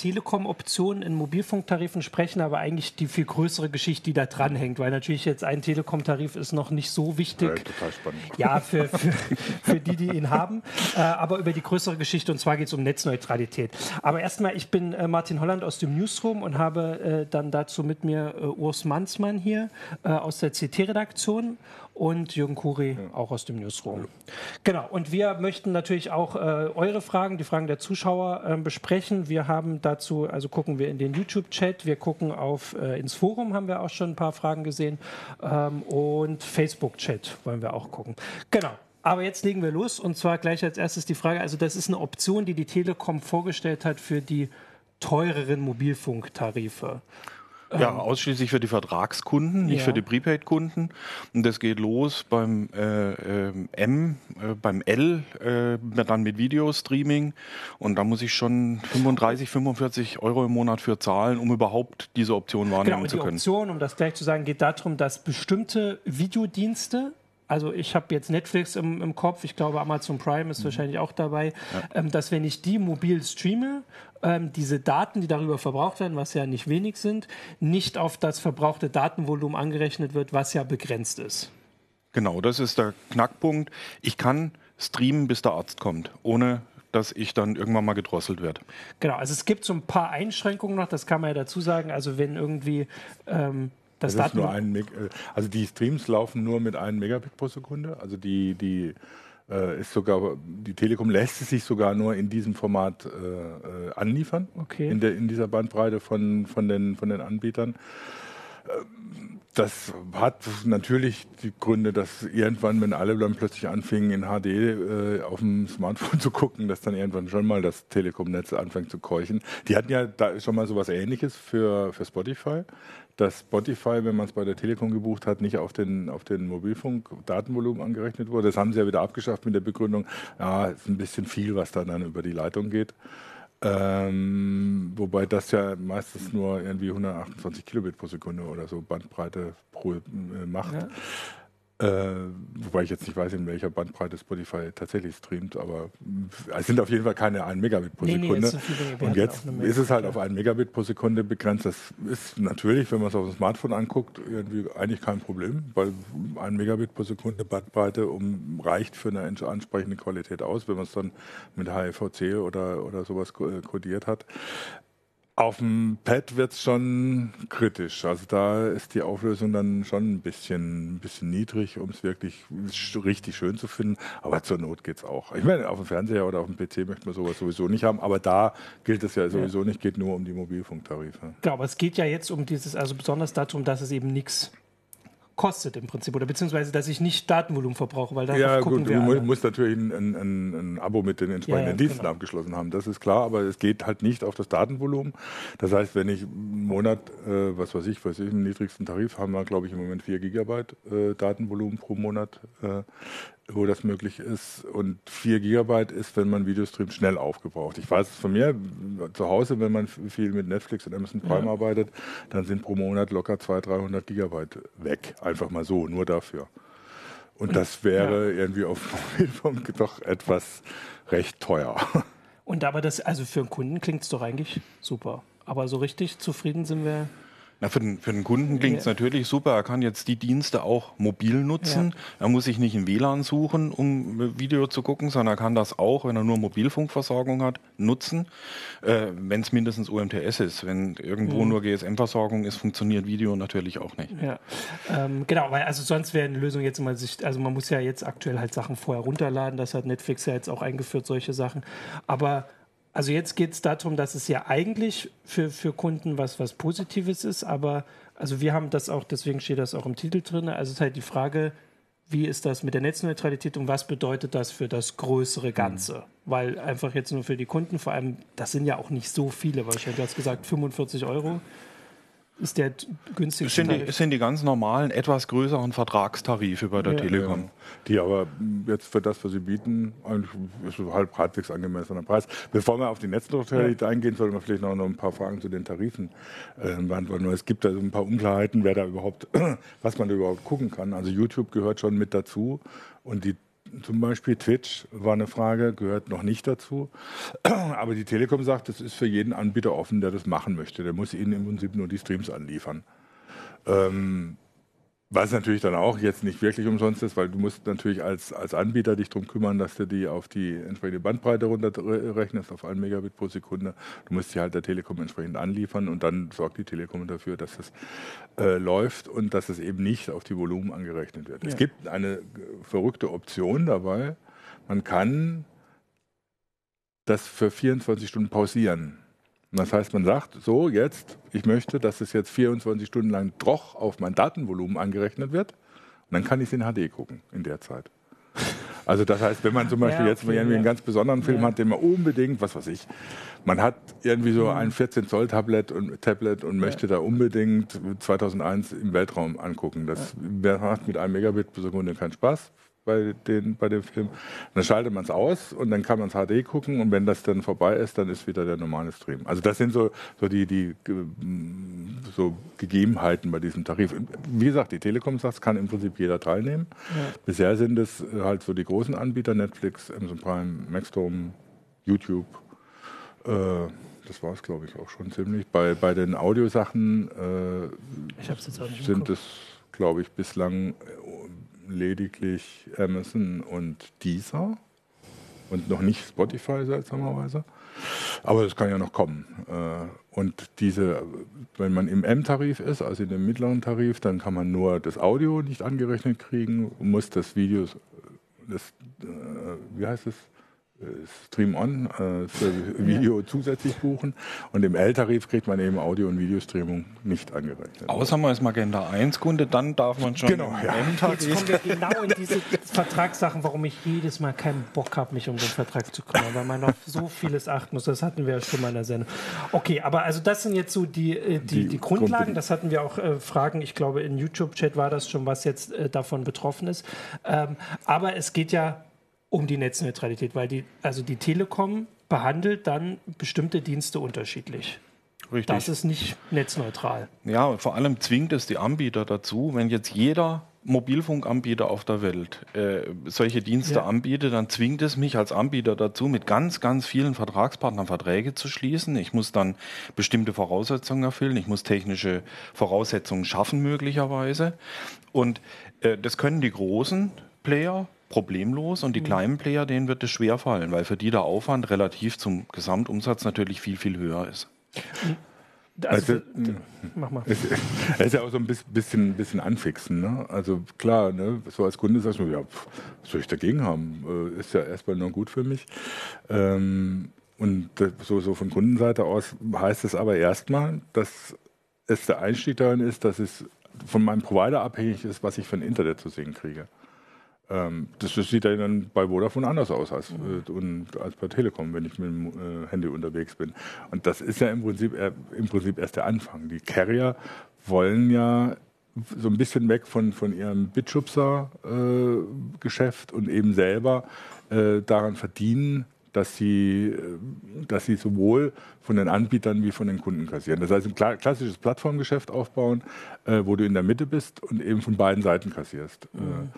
Telekom-Optionen in Mobilfunktarifen sprechen, aber eigentlich die viel größere Geschichte, die da dranhängt, weil natürlich jetzt ein Telekom-Tarif ist noch nicht so wichtig. Ja, total spannend. Ja, für, für, für die, die ihn haben, äh, aber über die größere Geschichte und zwar geht es um Netzneutralität. Aber erstmal, ich bin äh, Martin Holland aus dem Newsroom und habe äh, dann dazu mit mir äh, Urs Manzmann hier äh, aus der CT-Redaktion und Jürgen Kuri ja. auch aus dem Newsroom. Genau, und wir möchten natürlich auch äh, eure Fragen, die Fragen der Zuschauer äh, besprechen. Wir haben dazu, also gucken wir in den YouTube-Chat, wir gucken auf äh, ins Forum, haben wir auch schon ein paar Fragen gesehen ähm, und Facebook-Chat wollen wir auch gucken. Genau. Aber jetzt legen wir los und zwar gleich als erstes die Frage, also das ist eine Option, die die Telekom vorgestellt hat für die teureren Mobilfunktarife. Ja, ähm, ausschließlich für die Vertragskunden, nicht ja. für die Prepaid-Kunden. Und das geht los beim äh, äh, M, äh, beim L, äh, dann mit Videostreaming. Und da muss ich schon 35, 45 Euro im Monat für zahlen, um überhaupt diese Option wahrnehmen genau, zu können. Die Option, um das gleich zu sagen, geht darum, dass bestimmte Videodienste also ich habe jetzt Netflix im, im, Kopf, ich glaube Amazon Prime ist mhm. wahrscheinlich auch dabei, ja. ähm, dass wenn ich die mobil streame, ähm, diese Daten, die darüber verbraucht werden, was ja nicht wenig sind, nicht auf das verbrauchte Datenvolumen angerechnet wird, was ja begrenzt ist. Genau, das ist der Knackpunkt. Ich kann streamen, bis der Arzt kommt, ohne dass ich dann irgendwann mal gedrosselt werde. Genau, also es gibt so ein paar Einschränkungen noch, das kann man ja dazu sagen. Also wenn irgendwie ähm, das, das ist nur ein Meg äh, also die Streams laufen nur mit einem Megabit pro Sekunde. Also die, die äh, ist sogar, die Telekom lässt es sich sogar nur in diesem Format äh, äh anliefern, okay. in, der, in dieser Bandbreite von, von, den, von den Anbietern. Ähm, das hat natürlich die Gründe, dass irgendwann, wenn alle dann plötzlich anfingen, in HD äh, auf dem Smartphone zu gucken, dass dann irgendwann schon mal das Telekom-Netz anfängt zu keuchen. Die hatten ja da schon mal so was Ähnliches für, für Spotify dass Spotify, wenn man es bei der Telekom gebucht hat, nicht auf den, auf den Mobilfunk-Datenvolumen angerechnet wurde. Das haben sie ja wieder abgeschafft mit der Begründung, ja, ist ein bisschen viel, was da dann über die Leitung geht. Ähm, wobei das ja meistens nur irgendwie 128 Kilobit pro Sekunde oder so Bandbreite pro, äh, macht. Ja. Äh, wobei ich jetzt nicht weiß, in welcher Bandbreite Spotify tatsächlich streamt, aber es sind auf jeden Fall keine 1 Megabit pro Sekunde. Nee, und jetzt ist es halt auf 1 Megabit pro Sekunde begrenzt. Das ist natürlich, wenn man es auf dem Smartphone anguckt, irgendwie eigentlich kein Problem, weil 1 Megabit pro Sekunde Bandbreite um, reicht für eine ansprechende Qualität aus, wenn man es dann mit HEVC oder, oder sowas kodiert hat. Auf dem Pad wird es schon kritisch. Also da ist die Auflösung dann schon ein bisschen, ein bisschen niedrig, um es wirklich richtig schön zu finden. Aber zur Not geht es auch. Ich meine, auf dem Fernseher oder auf dem PC möchte man sowas sowieso nicht haben. Aber da gilt es ja sowieso ja. nicht, geht nur um die Mobilfunktarife. Genau, aber es geht ja jetzt um dieses, also besonders darum, dass es eben nichts kostet im Prinzip oder beziehungsweise, dass ich nicht Datenvolumen verbrauche, weil darauf ja, gucken gut, wir du musst natürlich ein, ein, ein, Abo mit den entsprechenden ja, ja, Diensten genau. abgeschlossen haben, das ist klar, aber es geht halt nicht auf das Datenvolumen. Das heißt, wenn ich einen Monat, äh, was weiß ich, was ich, im niedrigsten Tarif haben wir, glaube ich, im Moment 4 Gigabyte äh, Datenvolumen pro Monat äh, wo das möglich ist. Und 4 Gigabyte ist, wenn man Videostream schnell aufgebraucht. Ich weiß es von mir, zu Hause, wenn man viel mit Netflix und Amazon Prime ja. arbeitet, dann sind pro Monat locker 200, 300 Gigabyte weg. Einfach mal so, nur dafür. Und das wäre ja. irgendwie auf Mobilfunk doch etwas recht teuer. Und aber das, also für einen Kunden klingt es doch eigentlich super. Aber so richtig zufrieden sind wir na, für, den, für den Kunden klingt es natürlich super. Er kann jetzt die Dienste auch mobil nutzen. Ja. Er muss sich nicht ein WLAN suchen, um Video zu gucken, sondern er kann das auch, wenn er nur Mobilfunkversorgung hat, nutzen, äh, wenn es mindestens UMTS ist. Wenn irgendwo mhm. nur GSM-Versorgung ist, funktioniert Video natürlich auch nicht. Ja, ähm, genau, weil also sonst wäre eine Lösung jetzt immer sich, also man muss ja jetzt aktuell halt Sachen vorher runterladen. Das hat Netflix ja jetzt auch eingeführt, solche Sachen. Aber also jetzt geht es darum, dass es ja eigentlich für, für Kunden was, was Positives ist, aber also wir haben das auch, deswegen steht das auch im Titel drin. Also es ist halt die Frage, wie ist das mit der Netzneutralität und was bedeutet das für das größere Ganze? Mhm. Weil einfach jetzt nur für die Kunden, vor allem, das sind ja auch nicht so viele, weil ich hätte jetzt gesagt 45 Euro ist der günstigste. Sind, die, sind die ganz normalen, etwas größeren Vertragstarife bei der ja, Telekom. Ja. Die aber jetzt für das, was sie bieten, eigentlich ist halb halbwegs angemessener Preis. Bevor wir auf die Netzneutralität ja. eingehen, sollten wir vielleicht noch, noch ein paar Fragen zu den Tarifen äh, beantworten. Es gibt also ein paar Unklarheiten, wer da überhaupt, was man da überhaupt gucken kann. Also YouTube gehört schon mit dazu und die zum Beispiel Twitch war eine Frage, gehört noch nicht dazu. Aber die Telekom sagt, das ist für jeden Anbieter offen, der das machen möchte. Der muss ihnen im Prinzip nur die Streams anliefern. Ähm, was natürlich dann auch jetzt nicht wirklich umsonst ist, weil du musst natürlich als, als Anbieter dich darum kümmern, dass du die auf die entsprechende Bandbreite runterrechnest, auf 1 Megabit pro Sekunde. Du musst die halt der Telekom entsprechend anliefern und dann sorgt die Telekom dafür, dass das äh, läuft und dass es eben nicht auf die Volumen angerechnet wird. Ja. Es gibt eine verrückte Option dabei. Man kann das für 24 Stunden pausieren. Das heißt, man sagt, so jetzt, ich möchte, dass es jetzt 24 Stunden lang doch auf mein Datenvolumen angerechnet wird. Und dann kann ich es in HD gucken in der Zeit. Also das heißt, wenn man zum Beispiel ja, okay, jetzt mal irgendwie ja. einen ganz besonderen Film ja. hat, den man unbedingt, was weiß ich, man hat irgendwie so mhm. ein 14 Zoll Tablet und Tablet und möchte da unbedingt 2001 im Weltraum angucken. Das macht mit einem Megabit pro Sekunde keinen Spaß bei, den, bei dem Film. dann schaltet man es aus und dann kann man es HD gucken und wenn das dann vorbei ist, dann ist wieder der normale Stream. Also das sind so, so die, die so Gegebenheiten bei diesem Tarif. Wie gesagt, die Telekom sagt, es kann im Prinzip jeder teilnehmen. Ja. Bisher sind es halt so die großen Anbieter, Netflix, Amazon Prime, Maxdome, YouTube. Äh, das war es, glaube ich, auch schon ziemlich. Bei, bei den Audiosachen äh, sind es, glaube ich, bislang lediglich Amazon und Deezer und noch nicht Spotify seltsamerweise. Aber das kann ja noch kommen. Äh, und diese, wenn man im M-Tarif ist, also in dem mittleren Tarif, dann kann man nur das Audio nicht angerechnet kriegen, muss das Video, das, äh, wie heißt es, Stream On äh, für Video ja. zusätzlich buchen. Und im L-Tarif kriegt man eben Audio- und Videostreaming nicht angerechnet. Außer man ist Magenta 1 Kunde, dann darf man schon genau, ja. Jetzt kommen wir genau in diese Vertragssachen, warum ich jedes Mal keinen Bock habe, mich um den Vertrag zu kümmern, weil man auf so vieles achten muss. Das hatten wir ja schon mal in der Sendung. Okay, aber also das sind jetzt so die, äh, die, die, die Grundlagen. Das hatten wir auch äh, Fragen. Ich glaube, in YouTube-Chat war das schon, was jetzt äh, davon betroffen ist. Ähm, aber es geht ja um die Netzneutralität, weil die, also die Telekom behandelt dann bestimmte Dienste unterschiedlich. Richtig. Das ist nicht netzneutral. Ja, und vor allem zwingt es die Anbieter dazu, wenn jetzt jeder Mobilfunkanbieter auf der Welt äh, solche Dienste ja. anbietet, dann zwingt es mich als Anbieter dazu, mit ganz, ganz vielen Vertragspartnern Verträge zu schließen. Ich muss dann bestimmte Voraussetzungen erfüllen. Ich muss technische Voraussetzungen schaffen, möglicherweise. Und äh, das können die großen Player problemlos und die mhm. kleinen Player, denen wird es schwer fallen, weil für die der Aufwand relativ zum Gesamtumsatz natürlich viel, viel höher ist. Also, also mach mal. Es, es, ist ja auch so ein bisschen, bisschen anfixen. Ne? Also klar, ne? so als Kunde sagst du, ja, pff, was soll ich dagegen haben? Äh, ist ja erstmal nur gut für mich. Ähm, und so, so von Kundenseite aus heißt es aber erstmal, dass es der Einstieg darin ist, dass es von meinem Provider abhängig ist, was ich für ein Internet zu sehen kriege. Ähm, das, sieht dann bei Vodafone anders aus als, und, als bei Telekom, wenn ich mit dem äh, Handy unterwegs bin. Und das ist ja im Prinzip, äh, im Prinzip erst der Anfang. Die Carrier wollen ja so ein bisschen weg von, von ihrem Bitschubser-Geschäft äh, und eben selber äh, daran verdienen, dass sie, dass sie sowohl von den Anbietern wie von den Kunden kassieren. Das heißt, ein klassisches Plattformgeschäft aufbauen, äh, wo du in der Mitte bist und eben von beiden Seiten kassierst. Mhm.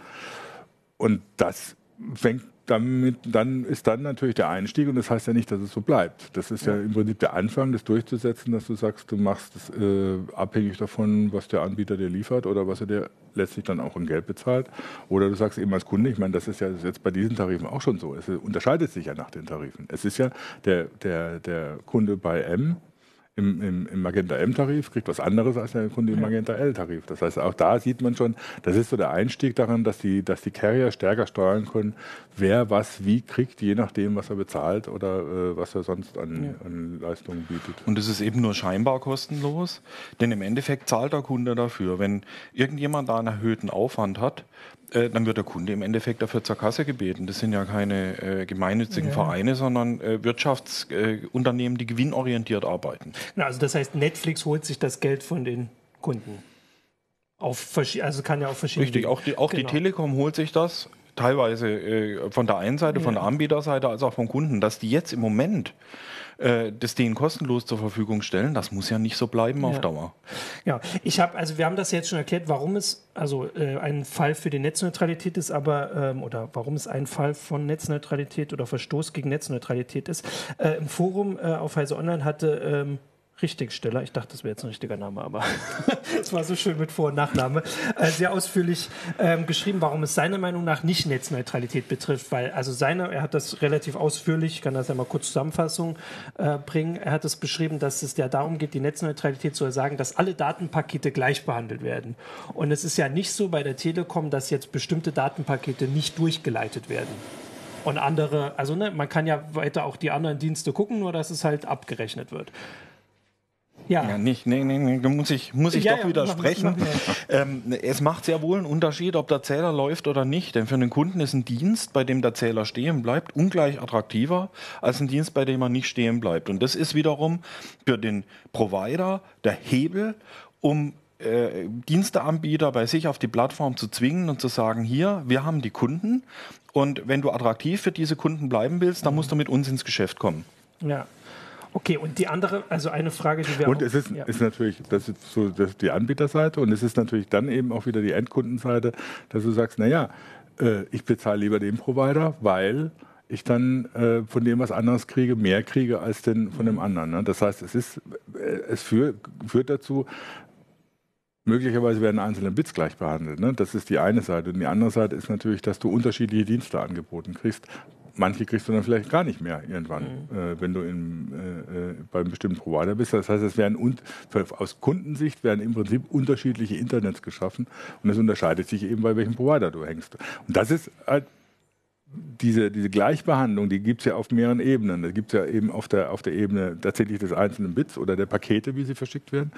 Und das fängt damit, dann ist dann natürlich der Einstieg und das heißt ja nicht, dass es so bleibt. Das ist ja, ja im Prinzip der Anfang, das durchzusetzen, dass du sagst, du machst es äh, abhängig davon, was der Anbieter dir liefert oder was er dir letztlich dann auch in Geld bezahlt. Oder du sagst eben als Kunde, ich meine, das ist ja jetzt bei diesen Tarifen auch schon so. Es unterscheidet sich ja nach den Tarifen. Es ist ja der, der, der Kunde bei M im, im, im Magenta M-Tarif kriegt was anderes als der Kunde im Magenta L-Tarif. Das heißt, auch da sieht man schon, das ist so der Einstieg daran, dass die, dass die Carrier stärker steuern können, wer was wie kriegt, je nachdem, was er bezahlt oder äh, was er sonst an, ja. an Leistungen bietet. Und es ist eben nur scheinbar kostenlos, denn im Endeffekt zahlt der Kunde dafür. Wenn irgendjemand da einen erhöhten Aufwand hat, äh, dann wird der Kunde im Endeffekt dafür zur Kasse gebeten. Das sind ja keine äh, gemeinnützigen ja. Vereine, sondern äh, Wirtschaftsunternehmen, die gewinnorientiert arbeiten. Also das heißt, Netflix holt sich das Geld von den Kunden. Auf, also kann ja auf verschiedene. Richtig, auch die, auch genau. die Telekom holt sich das teilweise äh, von der einen Seite, ja. von der Anbieterseite, als auch vom Kunden, dass die jetzt im Moment äh, das denen kostenlos zur Verfügung stellen. Das muss ja nicht so bleiben ja. auf Dauer. Ja, ich habe, also wir haben das jetzt schon erklärt, warum es also äh, ein Fall für die Netzneutralität ist, aber ähm, oder warum es ein Fall von Netzneutralität oder Verstoß gegen Netzneutralität ist. Äh, Im Forum äh, auf Heise Online hatte ähm, Richtigsteller, ich dachte, das wäre jetzt ein richtiger Name, aber es war so schön mit Vor- und Nachname, äh, sehr ausführlich ähm, geschrieben, warum es seiner Meinung nach nicht Netzneutralität betrifft, weil also seine, er hat das relativ ausführlich, ich kann das ja kurz Zusammenfassung äh, bringen, er hat es beschrieben, dass es ja darum geht, die Netzneutralität zu sagen, dass alle Datenpakete gleich behandelt werden. Und es ist ja nicht so bei der Telekom, dass jetzt bestimmte Datenpakete nicht durchgeleitet werden. Und andere, also ne, man kann ja weiter auch die anderen Dienste gucken, nur dass es halt abgerechnet wird. Ja. ja nicht, nee, nee, nee, da muss ich, muss ich ja, doch ja, widersprechen. Ähm, es macht sehr wohl einen Unterschied, ob der Zähler läuft oder nicht. Denn für einen Kunden ist ein Dienst, bei dem der Zähler stehen bleibt, ungleich attraktiver als ein Dienst, bei dem er nicht stehen bleibt. Und das ist wiederum für den Provider der Hebel, um äh, Diensteanbieter bei sich auf die Plattform zu zwingen und zu sagen, hier, wir haben die Kunden und wenn du attraktiv für diese Kunden bleiben willst, dann musst du mit uns ins Geschäft kommen. Ja. Okay, und die andere, also eine Frage, die wir Und auch, es ist, ja. ist natürlich, das ist so das ist die Anbieterseite und es ist natürlich dann eben auch wieder die Endkundenseite, dass du sagst, naja, äh, ich bezahle lieber den Provider, weil ich dann äh, von dem was anderes kriege, mehr kriege als den, von dem anderen. Ne? Das heißt, es ist, äh, es führ, führt dazu, Möglicherweise werden einzelne Bits gleich behandelt. Ne? Das ist die eine Seite. Und die andere Seite ist natürlich, dass du unterschiedliche Dienste angeboten kriegst manche kriegst du dann vielleicht gar nicht mehr irgendwann, mhm. äh, wenn du in, äh, äh beim bestimmten Provider bist. Das heißt, es werden und, aus Kundensicht werden im Prinzip unterschiedliche Internets geschaffen und es unterscheidet sich eben, bei welchem Provider du hängst. Und das ist halt diese, diese Gleichbehandlung, die gibt es ja auf mehreren Ebenen. Da gibt es ja eben auf der, auf der Ebene tatsächlich des einzelnen Bits oder der Pakete, wie sie verschickt werden.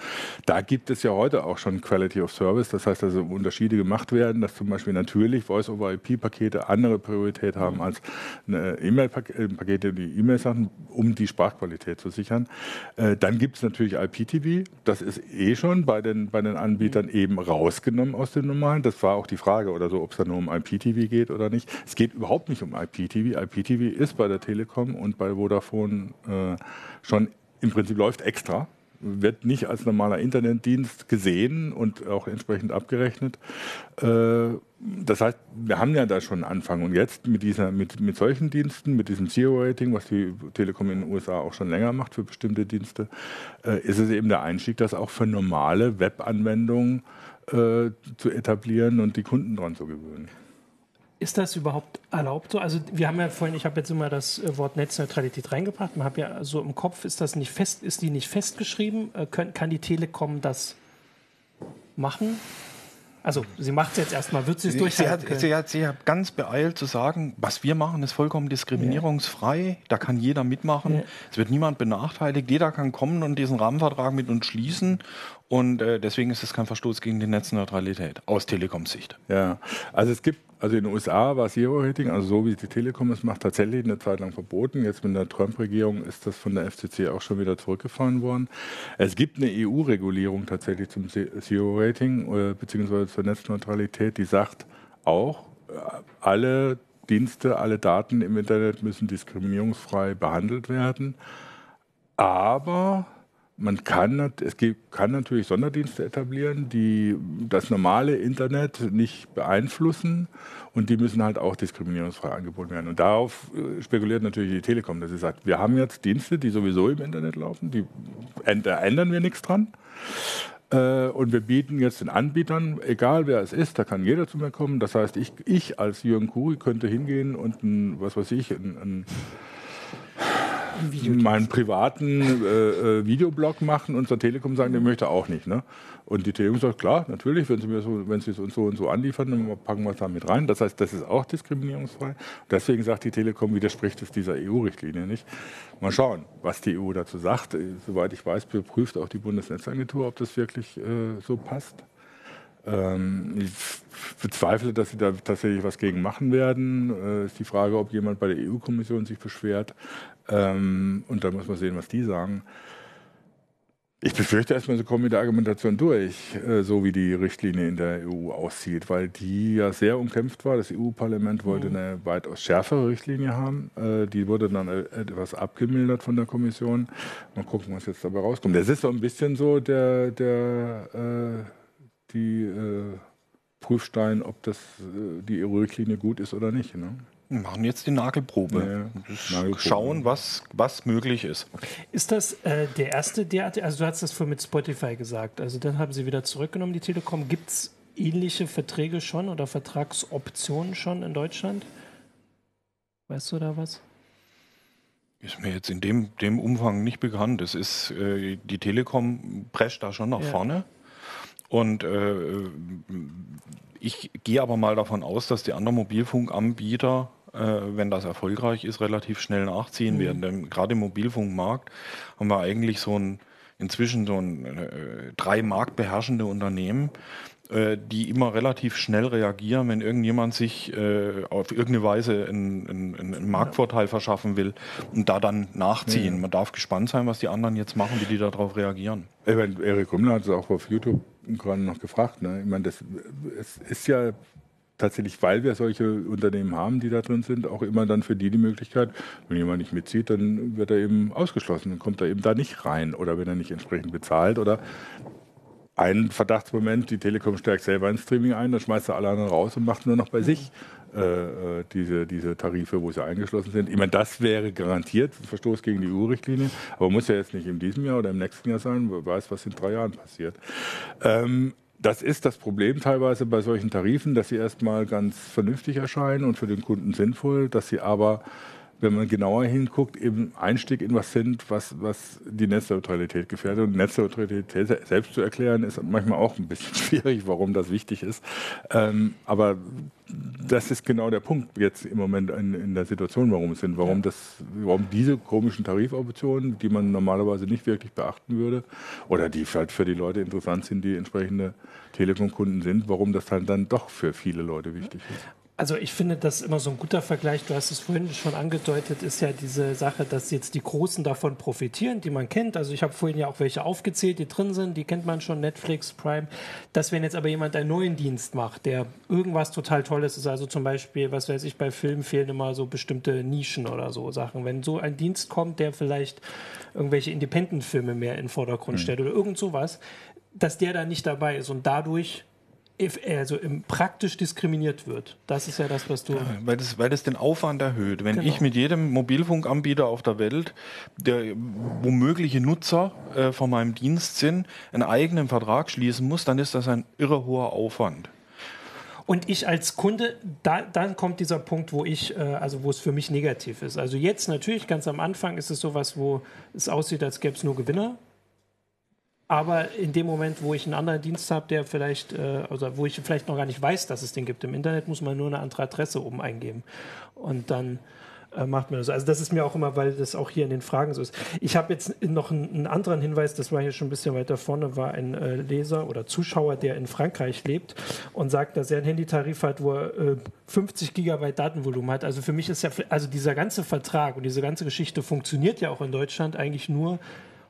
Da gibt es ja heute auch schon Quality of Service, das heißt, dass Unterschiede gemacht werden, dass zum Beispiel natürlich Voice-over-IP-Pakete andere Priorität haben als E-Mail-Pakete, die E-Mails haben, um die Sprachqualität zu sichern. Äh, dann gibt es natürlich IPTV, das ist eh schon bei den, bei den Anbietern eben rausgenommen aus dem normalen. Das war auch die Frage oder so, ob es da nur um IPTV geht oder nicht. Es geht überhaupt überhaupt nicht um IPTV. IPTV ist bei der Telekom und bei Vodafone äh, schon im Prinzip läuft extra, wird nicht als normaler Internetdienst gesehen und auch entsprechend abgerechnet. Äh, das heißt, wir haben ja da schon einen Anfang. Und jetzt mit, dieser, mit, mit solchen Diensten, mit diesem Zero-Rating, was die Telekom in den USA auch schon länger macht für bestimmte Dienste, äh, ist es eben der Einstieg, das auch für normale Webanwendungen äh, zu etablieren und die Kunden daran zu gewöhnen. Ist das überhaupt erlaubt so? Also wir haben ja vorhin, ich habe jetzt immer das äh, Wort Netzneutralität reingebracht. Man hat ja so im Kopf, ist das nicht fest, ist die nicht festgeschrieben? Äh, kann, kann die Telekom das machen? Also sie macht es jetzt erstmal, wird sie es durchhalten? Sie hat, sie, hat, sie hat ganz beeilt zu sagen, was wir machen, ist vollkommen diskriminierungsfrei. Ja. Da kann jeder mitmachen. Ja. Es wird niemand benachteiligt. Jeder kann kommen und diesen Rahmenvertrag mit uns schließen. Und äh, deswegen ist es kein Verstoß gegen die Netzneutralität aus Telekoms Sicht. Ja, also es gibt also in den USA war Zero-Rating, also so wie die Telekom es macht, tatsächlich eine Zeit lang verboten. Jetzt mit der Trump-Regierung ist das von der FCC auch schon wieder zurückgefahren worden. Es gibt eine EU-Regulierung tatsächlich zum Zero-Rating äh, beziehungsweise zur Netzneutralität, die sagt auch, äh, alle Dienste, alle Daten im Internet müssen diskriminierungsfrei behandelt werden. Aber man kann, es kann natürlich Sonderdienste etablieren, die das normale Internet nicht beeinflussen und die müssen halt auch diskriminierungsfrei angeboten werden. Und darauf äh, spekuliert natürlich die Telekom, dass sie sagt, wir haben jetzt Dienste, die sowieso im Internet laufen, die, da ändern wir nichts dran. Äh, und wir bieten jetzt den Anbietern, egal wer es ist, da kann jeder zu mir kommen. Das heißt, ich, ich als Jürgen Kuri könnte hingehen und ein, was weiß ich, ein, ein meinen privaten äh, äh, Videoblog machen und zur Telekom sagen, der möchte auch nicht. Ne? Und die Telekom sagt, klar, natürlich, wenn sie mir so, wenn sie es uns so und so anliefern, dann packen wir es da mit rein. Das heißt, das ist auch diskriminierungsfrei. Deswegen sagt die Telekom, widerspricht es dieser EU-Richtlinie nicht. Mal schauen, was die EU dazu sagt. Soweit ich weiß, prüft auch die Bundesnetzagentur, ob das wirklich äh, so passt. Ähm, ich bezweifle, dass sie da tatsächlich was gegen machen werden. Äh, ist die Frage, ob jemand bei der EU-Kommission sich beschwert. Ähm, und da muss man sehen, was die sagen. Ich befürchte erstmal, sie kommen mit der Argumentation durch, äh, so wie die Richtlinie in der EU aussieht, weil die ja sehr umkämpft war. Das EU-Parlament wollte mhm. eine weitaus schärfere Richtlinie haben. Äh, die wurde dann äh, etwas abgemildert von der Kommission. Mal gucken, was jetzt dabei rauskommt. Das ist so ein bisschen so der, der die Prüfstein, ob das die EU-Richtlinie gut ist oder nicht. Ne? Wir machen jetzt die Nagelprobe. Ja, Nagelprobe. Schauen, was, was möglich ist. Ist das äh, der erste derartige, also du hast das vorhin mit Spotify gesagt, also dann haben sie wieder zurückgenommen, die Telekom. Gibt es ähnliche Verträge schon oder Vertragsoptionen schon in Deutschland? Weißt du da was? Ist mir jetzt in dem, dem Umfang nicht bekannt. Es ist, äh, die Telekom prescht da schon nach ja. vorne. Und äh, ich gehe aber mal davon aus, dass die anderen Mobilfunkanbieter, äh, wenn das erfolgreich ist, relativ schnell nachziehen mhm. werden. Denn gerade im Mobilfunkmarkt haben wir eigentlich so ein inzwischen so ein äh, drei marktbeherrschende Unternehmen, die immer relativ schnell reagieren, wenn irgendjemand sich äh, auf irgendeine Weise einen, einen, einen, Marktvorteil verschaffen will und da dann nachziehen. Man darf gespannt sein, was die anderen jetzt machen, wie die darauf reagieren. Erik Kummler hat es auch auf YouTube gerade noch gefragt. Ne? Ich meine, das es ist ja tatsächlich, weil wir solche Unternehmen haben, die da drin sind, auch immer dann für die die Möglichkeit, wenn jemand nicht mitzieht, dann wird er eben ausgeschlossen, dann kommt er eben da nicht rein oder wenn er nicht entsprechend bezahlt oder ein Verdachtsmoment, die Telekom stärkt selber ein Streaming ein, dann schmeißt er alle anderen raus und macht nur noch bei sich äh, äh, diese, diese Tarife, wo sie eingeschlossen sind. Ich meine, das wäre garantiert Verstoß gegen die EU-Richtlinie, aber muss ja jetzt nicht in diesem Jahr oder im nächsten Jahr sein, wer weiß, was in drei Jahren passiert. Ähm, das ist das Problem teilweise bei solchen Tarifen, dass sie erstmal ganz vernünftig erscheinen und für den Kunden sinnvoll, dass sie aber wenn man genauer hinguckt, eben Einstieg in was sind, was, was die Netzneutralität gefährdet. Und Netzneutralität selbst zu erklären, ist manchmal auch ein bisschen schwierig, warum das wichtig ist. Ähm, aber das ist genau der Punkt jetzt im Moment in, in der Situation, warum es sind, warum, das, warum diese komischen Tarifoptionen, die man normalerweise nicht wirklich beachten würde, oder die halt für die Leute interessant sind, die entsprechende Telekom-Kunden sind, warum das halt dann doch für viele Leute wichtig ist. Also ich finde das immer so ein guter Vergleich, du hast es vorhin schon angedeutet, ist ja diese Sache, dass jetzt die Großen davon profitieren, die man kennt. Also ich habe vorhin ja auch welche aufgezählt, die drin sind, die kennt man schon, Netflix, Prime. Dass wenn jetzt aber jemand einen neuen Dienst macht, der irgendwas total Tolles ist, also zum Beispiel, was weiß ich, bei Filmen fehlen immer so bestimmte Nischen oder so Sachen. Wenn so ein Dienst kommt, der vielleicht irgendwelche Independent-Filme mehr in den Vordergrund mhm. stellt oder irgend sowas, dass der da nicht dabei ist und dadurch also praktisch diskriminiert wird. Das ist ja das, was du. Ja, weil, das, weil das den Aufwand erhöht. Wenn genau. ich mit jedem Mobilfunkanbieter auf der Welt, der womögliche Nutzer äh, von meinem Dienst sind, einen eigenen Vertrag schließen muss, dann ist das ein irre hoher Aufwand. Und ich als Kunde, da, dann kommt dieser Punkt, wo ich, äh, also wo es für mich negativ ist. Also jetzt natürlich ganz am Anfang ist es sowas, wo es aussieht, als gäbe es nur Gewinner aber in dem Moment, wo ich einen anderen Dienst habe, der vielleicht, äh, also wo ich vielleicht noch gar nicht weiß, dass es den gibt im Internet, muss man nur eine andere Adresse oben eingeben. Und dann äh, macht man das. Also das ist mir auch immer, weil das auch hier in den Fragen so ist. Ich habe jetzt noch einen, einen, anderen Hinweis, das war hier schon ein bisschen weiter vorne, war ein äh, Leser oder Zuschauer, der in Frankreich lebt und sagt, dass er einen Handytarif hat, wo er äh, 50 Gigabyte Datenvolumen hat. Also für mich ist ja, also dieser ganze Vertrag und diese ganze Geschichte funktioniert ja auch in Deutschland eigentlich nur,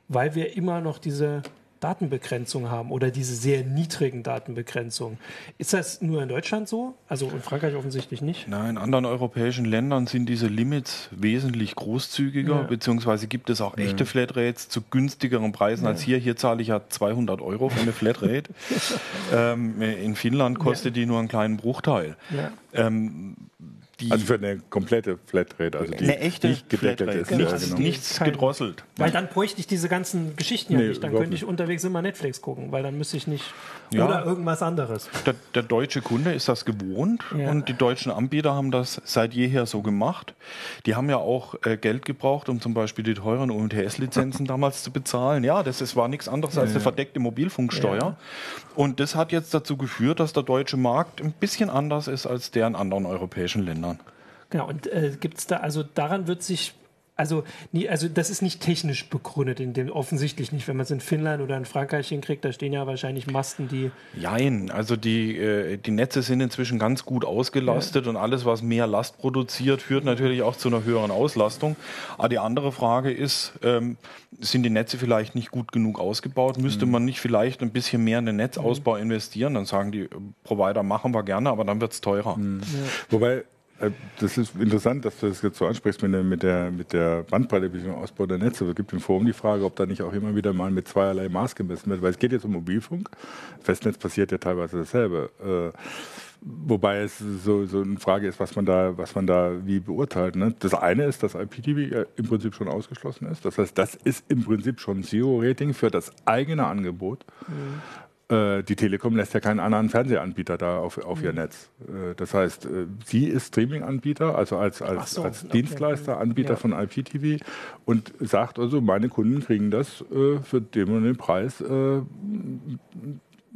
weil wir immer noch diese Datenbegrenzung haben oder diese sehr niedrigen Datenbegrenzungen. Ist das nur in Deutschland so? Also in Frankreich offensichtlich nicht? Nein, in anderen europäischen Ländern sind diese Limits wesentlich großzügiger, ja. beziehungsweise gibt es auch echte ja. Flatrates zu günstigeren Preisen ja. als hier. Hier zahle ich ja 200 Euro für eine Flatrate. ähm, in Finnland kostet die nur einen kleinen Bruchteil. Ähm, also für eine komplette Flatrate, also die eine echte nicht gedeckelt ist. Genau. Nichts, genau. nichts gedrosselt. Weil dann bräuchte ich diese ganzen Geschichten ja nee, nicht. Dann könnte ich unterwegs immer Netflix gucken, weil dann müsste ich nicht. Ja. Oder irgendwas anderes. Der, der, deutsche Kunde ist das gewohnt ja. und die deutschen Anbieter haben das seit jeher so gemacht. Die haben ja auch äh, Geld gebraucht, um zum Beispiel die teuren UMTS-Lizenzen damals zu bezahlen. Ja, das ist, war nichts anderes als eine verdeckte Mobilfunksteuer. Und das hat jetzt dazu geführt, dass der deutsche Markt ein bisschen anders ist als der in anderen europäischen Ländern. Genau, und äh, gibt es da, also daran wird sich also, nie, also das ist nicht technisch begründet, in dem offensichtlich nicht. Wenn man es in Finnland oder in Frankreich hinkriegt, da stehen ja wahrscheinlich Masten, die. Jein, also die, äh, die Netze sind inzwischen ganz gut ausgelastet ja. und alles, was mehr Last produziert, führt natürlich auch zu einer höheren Auslastung. Aber die andere Frage ist, ähm, sind die Netze vielleicht nicht gut genug ausgebaut? Müsste mhm. man nicht vielleicht ein bisschen mehr in den Netzausbau mhm. investieren? Dann sagen die Provider, machen wir gerne, aber dann wird es teurer. Mhm. Ja. Wobei äh, das ist interessant, dass du das jetzt so ansprichst mit der, mit der, mit der Bandbreite bzw. Ausbau der Netze. Es gibt im Forum die Frage, ob da nicht auch immer wieder mal mit zweierlei Maß gemessen wird, weil es geht jetzt um Mobilfunk. Festnetz passiert ja teilweise dasselbe. Äh, wobei es so, so eine Frage ist, was man da, was man da wie beurteilt. Ne? Das eine ist, dass IPTV im Prinzip schon ausgeschlossen ist. Das heißt, das ist im Prinzip schon Zero-Rating für das eigene Angebot. Mhm. Äh, die Telekom lässt ja keinen anderen Fernsehanbieter da auf, auf ihr mhm. Netz. Äh, das heißt, äh, sie ist Streaming-Anbieter, also als, als, so, als Dienstleister, Anbieter ja. von IPTV und sagt also, meine Kunden kriegen das für den und den Preis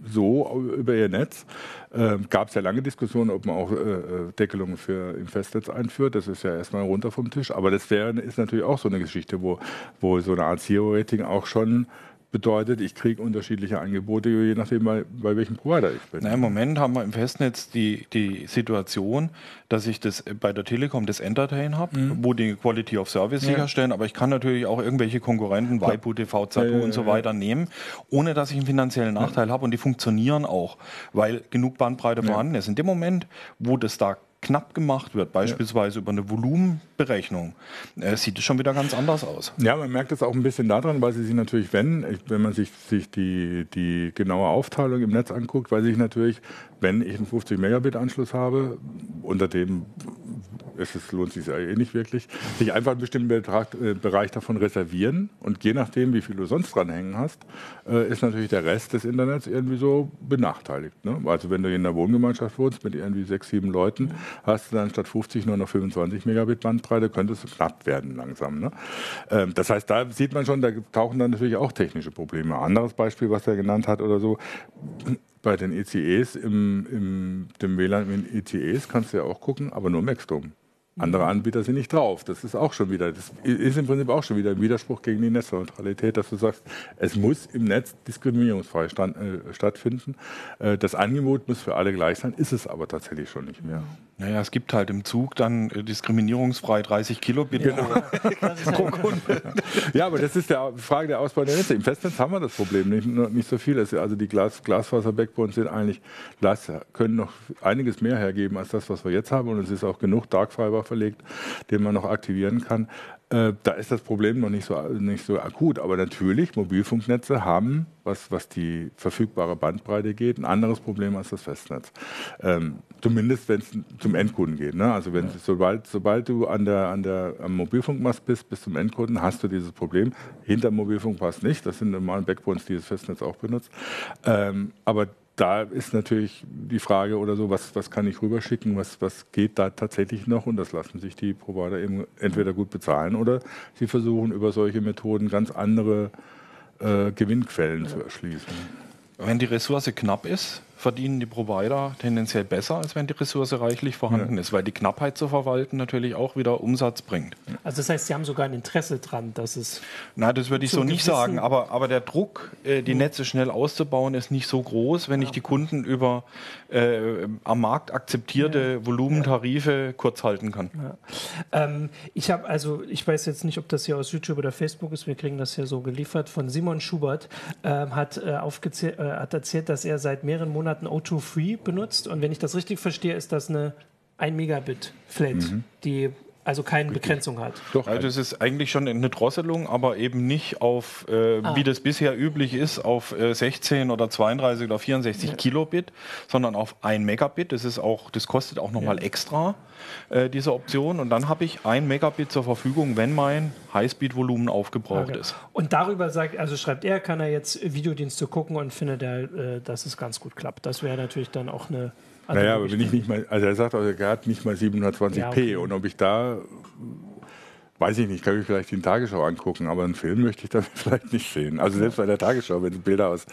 so über ihr Netz. Ähm, Gab es ja lange Diskussionen, ob man auch äh, Deckelungen für im Festnetz einführt. Das ist ja erstmal runter vom Tisch. Aber das wäre ist natürlich auch so eine Geschichte, wo, wo so eine Art Zero-Rating auch schon bedeutet, ich kriege unterschiedliche Angebote, je nachdem, bei, bei welchem Provider ich bin. Na, Im Moment haben wir im Festnetz die, die Situation, dass ich das bei der Telekom das Entertain habe, mhm. wo die Quality of Service ja. sicherstellen, aber ich kann natürlich auch irgendwelche Konkurrenten, Waipu, TV, Zatu ja, ja, und so weiter nehmen, ohne dass ich einen finanziellen Nachteil habe und die funktionieren auch, weil genug Bandbreite vorhanden ist. In dem Moment, wo das da knapp gemacht wird, beispielsweise ja. über eine Volumenberechnung, äh, sieht es schon wieder ganz anders aus. Ja, man merkt es auch ein bisschen daran, weil sie sich natürlich, wenn, wenn man sich, sich die, die genaue Aufteilung im Netz anguckt, weil sich natürlich, wenn ich einen 50 Megabit Anschluss habe, unter dem es lohnt sich eh nicht wirklich, sich einfach einen bestimmten Betrag, äh, Bereich davon reservieren und je nachdem, wie viel du sonst dranhängen hast, äh, ist natürlich der Rest des Internets irgendwie so benachteiligt. Ne? Also wenn du in einer Wohngemeinschaft wohnst mit irgendwie sechs, sieben Leuten, hast du dann statt 50 nur noch 25 Megabit Bandbreite, könnte es knapp werden langsam. Ne? Ähm, das heißt, da sieht man schon, da tauchen dann natürlich auch technische Probleme. Anderes Beispiel, was er genannt hat oder so, bei den ECEs, im, im dem WLAN in ECEs kannst du ja auch gucken, aber nur Maxstrom. Andere Anbieter sind nicht drauf. Das ist auch schon wieder, das ist im Prinzip auch schon wieder ein Widerspruch gegen die Netzneutralität, dass du sagst, es muss im Netz diskriminierungsfrei stand, äh, stattfinden. Äh, das Angebot muss für alle gleich sein, ist es aber tatsächlich schon nicht mehr. Naja, es gibt halt im Zug dann äh, diskriminierungsfrei 30 Kilobit genau. pro Kunde. ja, aber das ist die Frage der Ausbau der Netze. Im Festnetz haben wir das Problem nicht, nicht so viel. Also die Glas, Glasfaser-Backbones sind eigentlich, können noch einiges mehr hergeben als das, was wir jetzt haben. Und es ist auch genug Dark Fiber verlegt, den man noch aktivieren kann. Äh, da ist das Problem noch nicht so, nicht so akut. Aber natürlich, Mobilfunknetze haben, was, was die verfügbare Bandbreite geht, ein anderes Problem als das Festnetz. Ähm, zumindest, wenn es zum Endkunden geht. Ne? Also wenn, ja. sobald, sobald du an der, an der, am Mobilfunkmast bist, bis zum Endkunden, hast du dieses Problem. Hinter Mobilfunk passt nicht. Das sind normalen Backbones, die das Festnetz auch benutzt. Ähm, aber da ist natürlich die Frage oder so, was, was kann ich rüberschicken, was, was geht da tatsächlich noch und das lassen sich die Provider eben entweder gut bezahlen oder sie versuchen über solche Methoden ganz andere äh, Gewinnquellen ja. zu erschließen. Wenn die Ressource knapp ist, verdienen die Provider tendenziell besser, als wenn die Ressource reichlich vorhanden ja. ist, weil die Knappheit zu verwalten natürlich auch wieder Umsatz bringt. Also das heißt, Sie haben sogar ein Interesse dran, dass es. Nein, das würde ich so nicht sagen, aber, aber der Druck, äh, die Netze schnell auszubauen, ist nicht so groß, wenn ja. ich die Kunden über äh, am Markt akzeptierte ja. Volumentarife kurz halten kann. Ähm, ich habe also, ich weiß jetzt nicht, ob das hier aus YouTube oder Facebook ist, wir kriegen das hier so geliefert von Simon Schubert, ähm, hat, äh, aufgezählt, äh, hat erzählt, dass er seit mehreren Monaten Monaten O2 Free benutzt. Und wenn ich das richtig verstehe, ist das eine 1 Megabit Flat, mhm. die also keine Begrenzung hat. Doch, also das ist eigentlich schon eine Drosselung, aber eben nicht auf, äh, ah. wie das bisher üblich ist, auf äh, 16 oder 32 oder 64 ja. Kilobit, sondern auf 1 Megabit. Das ist auch, das kostet auch nochmal ja. extra, äh, diese Option. Und dann habe ich 1 Megabit zur Verfügung, wenn mein Highspeed-Volumen aufgebraucht okay. ist. Und darüber sagt, also schreibt er, kann er jetzt Videodienste gucken und findet er, äh, dass es ganz gut klappt. Das wäre natürlich dann auch eine also naja, aber wenn ich nicht mal, also er sagt, also er hat nicht mal 720p ja, okay. und ob ich da, weiß ich nicht, kann ich vielleicht die Tagesschau angucken, aber einen Film möchte ich dann vielleicht nicht sehen. Also selbst bei der Tagesschau, wenn sie Bilder aus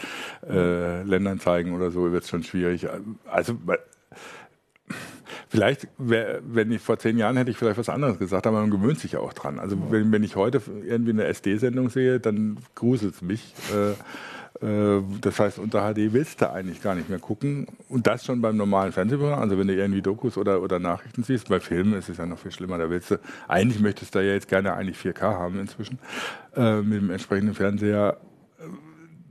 äh, Ländern zeigen oder so, wird es schon schwierig. Also Vielleicht, wenn ich vor zehn Jahren hätte ich vielleicht was anderes gesagt, aber man gewöhnt sich ja auch dran. Also wenn, wenn ich heute irgendwie eine SD-Sendung sehe, dann gruselt es mich. Äh, das heißt, unter HD willst du eigentlich gar nicht mehr gucken. Und das schon beim normalen Fernsehprogramm. Also wenn du irgendwie Dokus oder, oder Nachrichten siehst, bei Filmen ist es ja noch viel schlimmer. Da willst du, eigentlich möchtest du ja jetzt gerne eigentlich 4K haben inzwischen äh, mit dem entsprechenden Fernseher.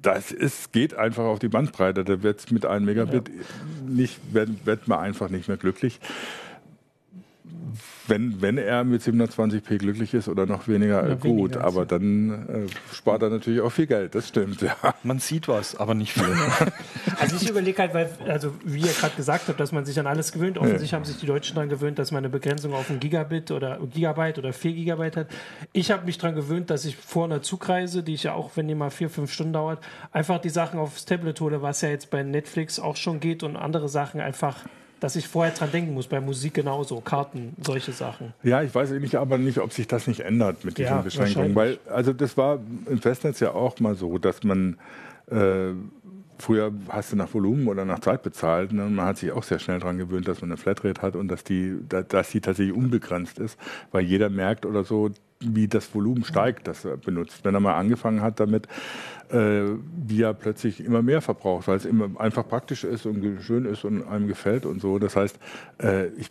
Das ist, geht einfach auf die Bandbreite. Da wird mit einem Megabit ja. nicht, wird, wird man einfach nicht mehr glücklich wenn, wenn er mit 720p glücklich ist oder noch weniger, ja, gut. Weniger, aber dann äh, spart er natürlich auch viel Geld, das stimmt, ja. Man sieht was, aber nicht viel. also ich überlege halt, weil, also wie ihr gerade gesagt habt, dass man sich an alles gewöhnt. Offensichtlich ja. haben sich die Deutschen daran gewöhnt, dass man eine Begrenzung auf ein Gigabit oder Gigabyte oder 4 Gigabyte hat. Ich habe mich daran gewöhnt, dass ich vor einer Zugreise, die ich ja auch, wenn die mal vier, fünf Stunden dauert, einfach die Sachen aufs Tablet hole, was ja jetzt bei Netflix auch schon geht und andere Sachen einfach dass ich vorher dran denken muss, bei Musik genauso, Karten, solche Sachen. Ja, ich weiß nicht, aber nicht, ob sich das nicht ändert mit diesen ja, Beschränkungen. Weil, also das war im Festnetz ja auch mal so, dass man äh, früher hast du nach Volumen oder nach Zeit bezahlt. Ne? Man hat sich auch sehr schnell daran gewöhnt, dass man eine Flatrate hat und dass die, dass die tatsächlich unbegrenzt ist, weil jeder merkt oder so, wie das Volumen steigt, das er benutzt. Wenn er mal angefangen hat damit, äh, wie er plötzlich immer mehr verbraucht, weil es immer einfach praktisch ist und schön ist und einem gefällt und so. Das heißt, äh, ich,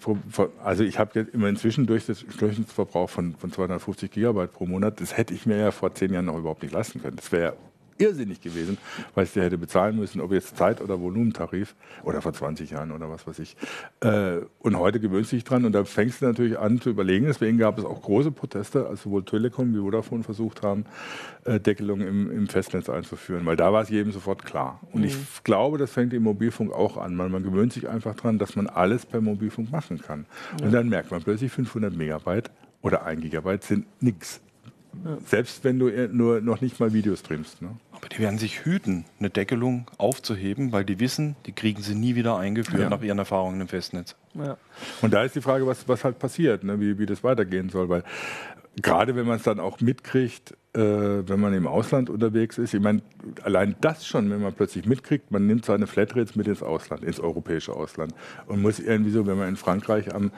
also ich habe jetzt immer inzwischen durch das Durchschnittsverbrauch von, von 250 Gigabyte pro Monat, das hätte ich mir ja vor zehn Jahren noch überhaupt nicht leisten können. Das wäre irrsinnig gewesen, weil ich der hätte bezahlen müssen, ob jetzt Zeit- oder Volumentarif oder vor 20 Jahren oder was weiß ich. Äh, und heute gewöhnst du dich dran und da fängst du natürlich an zu überlegen. Deswegen gab es auch große Proteste, als sowohl Telekom wie Vodafone versucht haben, äh, Deckelung im, im, Festnetz einzuführen, weil da war es jedem sofort klar. Und mhm. ich glaube, das fängt im Mobilfunk auch an, weil man gewöhnt sich einfach dran, dass man alles per Mobilfunk machen kann. Ja. Und dann merkt man plötzlich 500 Megabyte oder 1 Gigabyte sind nichts. Ja. Selbst wenn du nur noch nicht mal Videos streamst. Ne? Aber die werden sich hüten, eine Deckelung aufzuheben, weil die wissen, die kriegen sie nie wieder eingeführt ja. nach ihren Erfahrungen im Festnetz. Ja. Und da ist die Frage, was, was halt passiert, ne? wie, wie das weitergehen soll. Weil gerade wenn man es dann auch mitkriegt, äh, wenn man im Ausland unterwegs ist. Ich meine, allein das schon, wenn man plötzlich mitkriegt, man nimmt seine Flatrates mit ins Ausland, ins europäische Ausland und muss irgendwie so, wenn man in Frankreich am,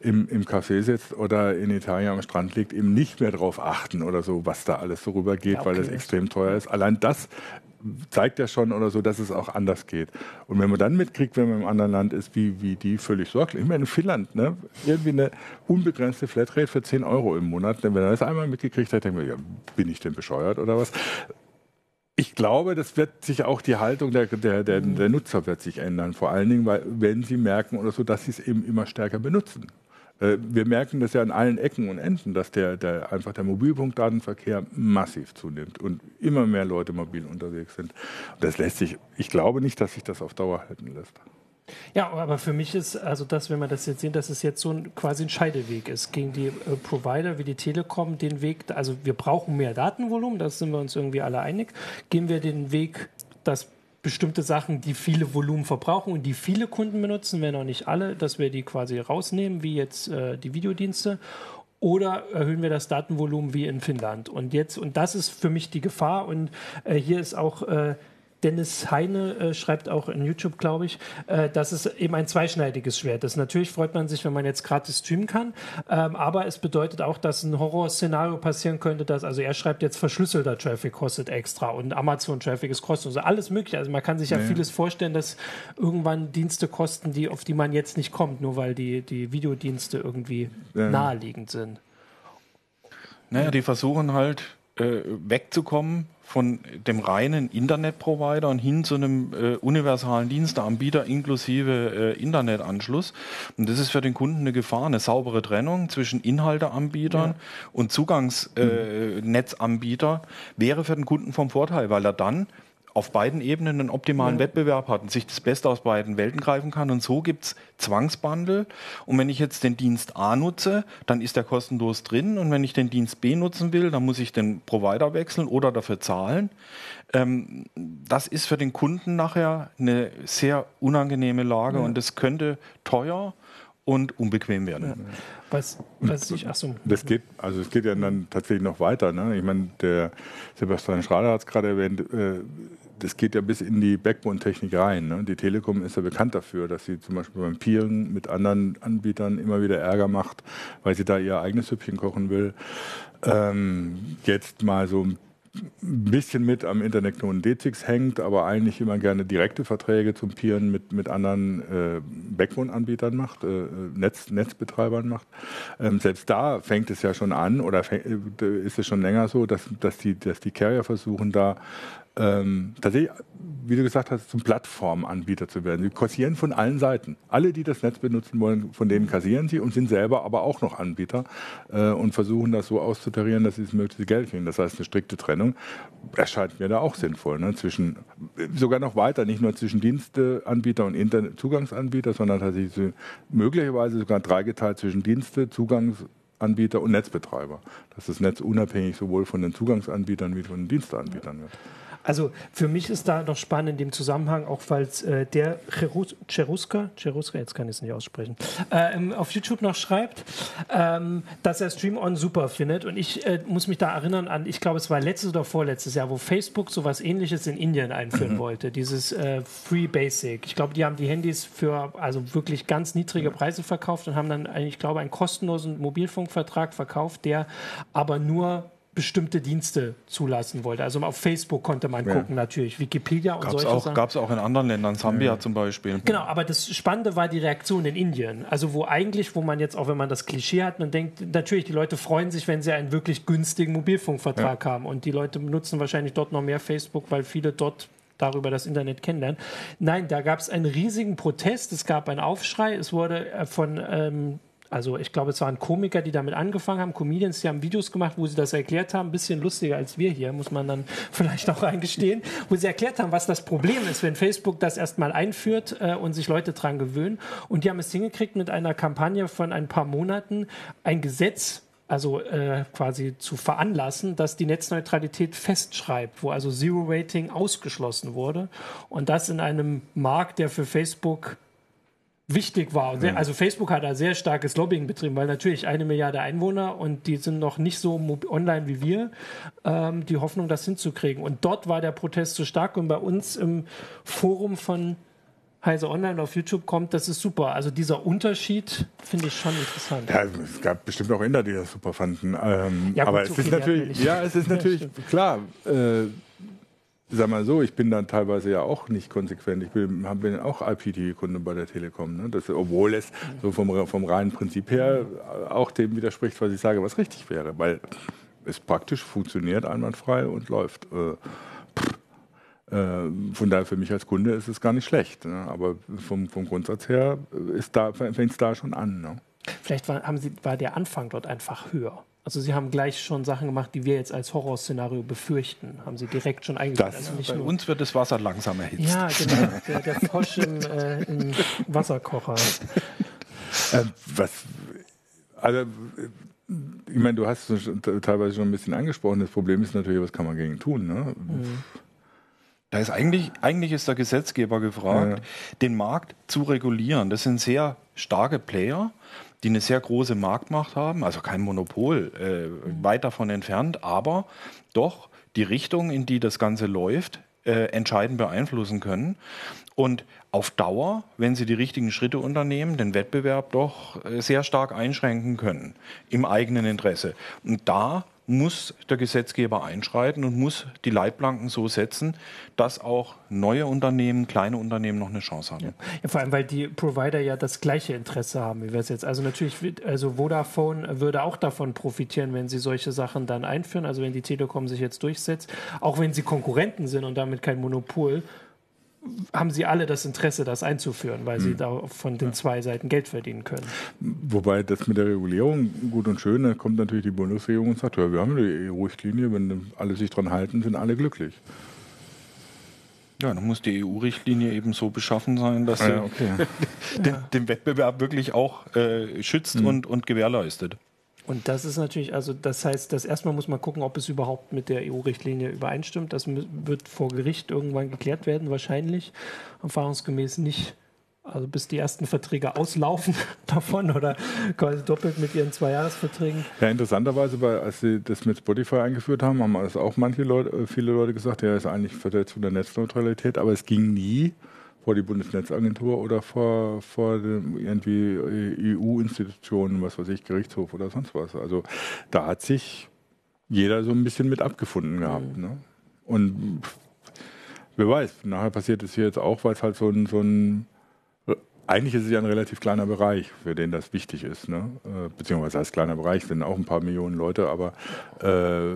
im, im Café sitzt oder in Italien am Strand liegt, eben nicht mehr darauf achten oder so, was da alles so rübergeht, ja, okay. weil das extrem teuer ist. Allein das zeigt ja schon oder so, dass es auch anders geht. Und wenn man dann mitkriegt, wenn man im anderen Land ist, wie, wie die völlig sorglich, ich meine in Finnland, ne, irgendwie eine unbegrenzte Flatrate für 10 Euro im Monat, wenn man das einmal mitgekriegt hat, denkt man, ja, bin ich denn bescheuert oder was? Ich glaube, das wird sich auch die Haltung der, der, der, der Nutzer wird sich ändern. Vor allen Dingen, weil, wenn sie merken oder so, dass sie es eben immer stärker benutzen. Äh, wir merken das ja an allen Ecken und Enden, dass der, der, einfach der Mobilfunkdatenverkehr massiv zunimmt und immer mehr Leute mobil unterwegs sind. Das lässt sich, ich glaube nicht, dass sich das auf Dauer halten lässt. Ja, aber für mich ist also das, wenn wir das jetzt sehen, dass es jetzt so ein quasi ein Scheideweg ist gegen die äh, Provider wie die Telekom, den Weg, also wir brauchen mehr Datenvolumen, da sind wir uns irgendwie alle einig. Gehen wir den Weg, dass bestimmte Sachen, die viele Volumen verbrauchen und die viele Kunden benutzen, wenn auch nicht alle, dass wir die quasi rausnehmen, wie jetzt äh, die Videodienste. Oder erhöhen wir das Datenvolumen wie in Finnland? Und jetzt, und das ist für mich die Gefahr. Und äh, hier ist auch äh, Dennis Heine äh, schreibt auch in YouTube, glaube ich, äh, dass es eben ein zweischneidiges Schwert ist. Natürlich freut man sich, wenn man jetzt gratis streamen kann, ähm, aber es bedeutet auch, dass ein Horrorszenario passieren könnte, dass, also er schreibt jetzt verschlüsselter Traffic kostet extra und Amazon-Traffic ist kostenlos. Also alles mögliche. Also man kann sich ja nee. vieles vorstellen, dass irgendwann Dienste kosten, die, auf die man jetzt nicht kommt, nur weil die, die Videodienste irgendwie ja. naheliegend sind. Naja, die versuchen halt äh, wegzukommen von dem reinen Internetprovider und hin zu einem äh, universalen Diensteanbieter inklusive äh, Internetanschluss. Und das ist für den Kunden eine Gefahr, eine saubere Trennung zwischen Inhalteanbietern ja. und Zugangsnetzanbieter äh, wäre für den Kunden vom Vorteil, weil er dann auf beiden Ebenen einen optimalen ja. Wettbewerb hat und sich das Beste aus beiden Welten greifen kann. Und so gibt's Zwangsbundle. Und wenn ich jetzt den Dienst A nutze, dann ist der kostenlos drin. Und wenn ich den Dienst B nutzen will, dann muss ich den Provider wechseln oder dafür zahlen. Ähm, das ist für den Kunden nachher eine sehr unangenehme Lage ja. und es könnte teuer und unbequem werden. Ja. Was, was ich, achso. Das geht, also es geht ja dann tatsächlich noch weiter. Ne? Ich meine, der Sebastian Schrader hat es gerade erwähnt, äh, das geht ja bis in die Backbone-Technik rein. Ne? Die Telekom ist ja bekannt dafür, dass sie zum Beispiel beim Peering mit anderen Anbietern immer wieder Ärger macht, weil sie da ihr eigenes Süppchen kochen will. Ähm, jetzt mal so ein bisschen mit am Internet Knoten DZIX hängt, aber eigentlich immer gerne direkte Verträge zum Peeren mit, mit anderen äh, Backbone-Anbietern macht, äh, Netz, Netzbetreibern macht. Ähm, selbst da fängt es ja schon an oder äh, ist es schon länger so, dass, dass, die, dass die Carrier versuchen, da ähm, tatsächlich, wie du gesagt hast, zum Plattformanbieter zu werden. Sie kassieren von allen Seiten. Alle, die das Netz benutzen wollen, von denen kassieren sie und sind selber aber auch noch Anbieter äh, und versuchen das so auszutarieren, dass sie das möglichste Geld kriegen. Das heißt, eine strikte Trennung erscheint mir da auch sinnvoll. Ne? Zwischen, sogar noch weiter, nicht nur zwischen Diensteanbieter und Internetzugangsanbieter, sondern tatsächlich möglicherweise sogar dreigeteilt zwischen Dienste, Zugangsanbieter und Netzbetreiber. Dass das Netz unabhängig sowohl von den Zugangsanbietern wie von den Diensteanbietern wird. Also für mich ist da noch spannend in dem Zusammenhang, auch weil äh, der Cheruska, Cheruska, jetzt kann ich es nicht aussprechen, äh, auf YouTube noch schreibt, ähm, dass er Stream On super findet. Und ich äh, muss mich da erinnern an, ich glaube, es war letztes oder vorletztes Jahr, wo Facebook sowas ähnliches in Indien einführen mhm. wollte, dieses äh, Free Basic. Ich glaube, die haben die Handys für also wirklich ganz niedrige Preise verkauft und haben dann, ich glaube, einen kostenlosen Mobilfunkvertrag verkauft, der aber nur bestimmte Dienste zulassen wollte. Also auf Facebook konnte man ja. gucken natürlich, Wikipedia und gab's solche auch, Sachen. Gab es auch in anderen Ländern, Sambia ja. zum Beispiel. Genau, aber das Spannende war die Reaktion in Indien. Also wo eigentlich, wo man jetzt auch, wenn man das Klischee hat, man denkt, natürlich, die Leute freuen sich, wenn sie einen wirklich günstigen Mobilfunkvertrag ja. haben. Und die Leute benutzen wahrscheinlich dort noch mehr Facebook, weil viele dort darüber das Internet kennenlernen. Nein, da gab es einen riesigen Protest, es gab einen Aufschrei, es wurde äh, von ähm, also ich glaube, es waren Komiker, die damit angefangen haben, Comedians, die haben Videos gemacht, wo sie das erklärt haben, ein bisschen lustiger als wir hier, muss man dann vielleicht auch eingestehen, wo sie erklärt haben, was das Problem ist, wenn Facebook das erstmal einführt äh, und sich Leute dran gewöhnen. Und die haben es hingekriegt mit einer Kampagne von ein paar Monaten, ein Gesetz also äh, quasi zu veranlassen, dass die Netzneutralität festschreibt, wo also Zero Rating ausgeschlossen wurde. Und das in einem Markt, der für Facebook wichtig war. Sehr, also Facebook hat da sehr starkes Lobbying betrieben, weil natürlich eine Milliarde Einwohner und die sind noch nicht so online wie wir, ähm, die Hoffnung, das hinzukriegen. Und dort war der Protest so stark und bei uns im Forum von Heise Online auf YouTube kommt, das ist super. Also dieser Unterschied finde ich schon interessant. Ja, es gab bestimmt auch Inder, die das super fanden. Ähm, ja, gut, aber so es ist natürlich, ja, es ist natürlich klar. Äh, sag mal so, ich bin dann teilweise ja auch nicht konsequent. Ich bin, bin auch IPTV-Kunde bei der Telekom. Ne? Das, obwohl es so vom, vom reinen Prinzip her auch dem widerspricht, was ich sage, was richtig wäre. Weil es praktisch funktioniert einwandfrei und läuft. Äh, äh, von daher für mich als Kunde ist es gar nicht schlecht. Ne? Aber vom, vom Grundsatz her fängt es da schon an. Ne? Vielleicht war, haben Sie, war der Anfang dort einfach höher. Also Sie haben gleich schon Sachen gemacht, die wir jetzt als Horrorszenario befürchten. Haben Sie direkt schon eingebaut. Also bei uns wird das Wasser langsam erhitzt. Ja, genau. Der, der Frosch im, äh, im Wasserkocher. Äh, was, also, ich meine, du hast es teilweise schon ein bisschen angesprochen. Das Problem ist natürlich, was kann man gegen tun? Ne? Mhm. Da ist eigentlich, eigentlich ist der Gesetzgeber gefragt, ja. den Markt zu regulieren. Das sind sehr starke Player die eine sehr große Marktmacht haben, also kein Monopol, äh, weit davon entfernt, aber doch die Richtung, in die das Ganze läuft, äh, entscheidend beeinflussen können. Und auf Dauer, wenn sie die richtigen Schritte unternehmen, den Wettbewerb doch äh, sehr stark einschränken können im eigenen Interesse. Und da muss der Gesetzgeber einschreiten und muss die Leitplanken so setzen, dass auch neue Unternehmen, kleine Unternehmen noch eine Chance haben. Ja, vor allem, weil die Provider ja das gleiche Interesse haben, wie wir es jetzt. Also natürlich, also Vodafone würde auch davon profitieren, wenn sie solche Sachen dann einführen, also wenn die Telekom sich jetzt durchsetzt, auch wenn sie Konkurrenten sind und damit kein Monopol, haben sie alle das Interesse, das einzuführen, weil sie hm. da von den zwei Seiten Geld verdienen können. Wobei das mit der Regulierung gut und schön, da kommt natürlich die Bundesregierung und sagt, ja, wir haben eine EU-Richtlinie, wenn alle sich dran halten, sind alle glücklich. Ja, dann muss die EU-Richtlinie eben so beschaffen sein, dass ah, ja, okay. den, den, Wettbewerb wirklich auch äh, schützt mhm. und, und gewährleistet. Und das ist natürlich, also das heißt, dass erstmal muss man gucken, ob es überhaupt mit der EU-Richtlinie übereinstimmt. Das wird vor Gericht irgendwann geklärt werden, wahrscheinlich. Erfahrungsgemäß nicht Also bis die ersten Verträge auslaufen davon oder quasi doppelt mit ihren Zweijahresverträgen. Ja, interessanterweise, weil, als sie das mit Spotify eingeführt haben, haben das auch manche Leute, äh, viele Leute gesagt, ja, ist eigentlich Verletzung der Netzneutralität, aber es ging nie vor die Bundesnetzagentur oder vor, vor irgendwie EU-Institutionen, was weiß ich, Gerichtshof oder sonst was. Also da hat sich jeder so ein bisschen mit abgefunden gehabt. Mhm. Ne? Und wer weiß, nachher passiert es hier jetzt auch, weil es halt so ein, so ein eigentlich ist es ja ein relativ kleiner Bereich, für den das wichtig ist. Ne? Äh, beziehungsweise als kleiner Bereich sind auch ein paar Millionen Leute, aber äh,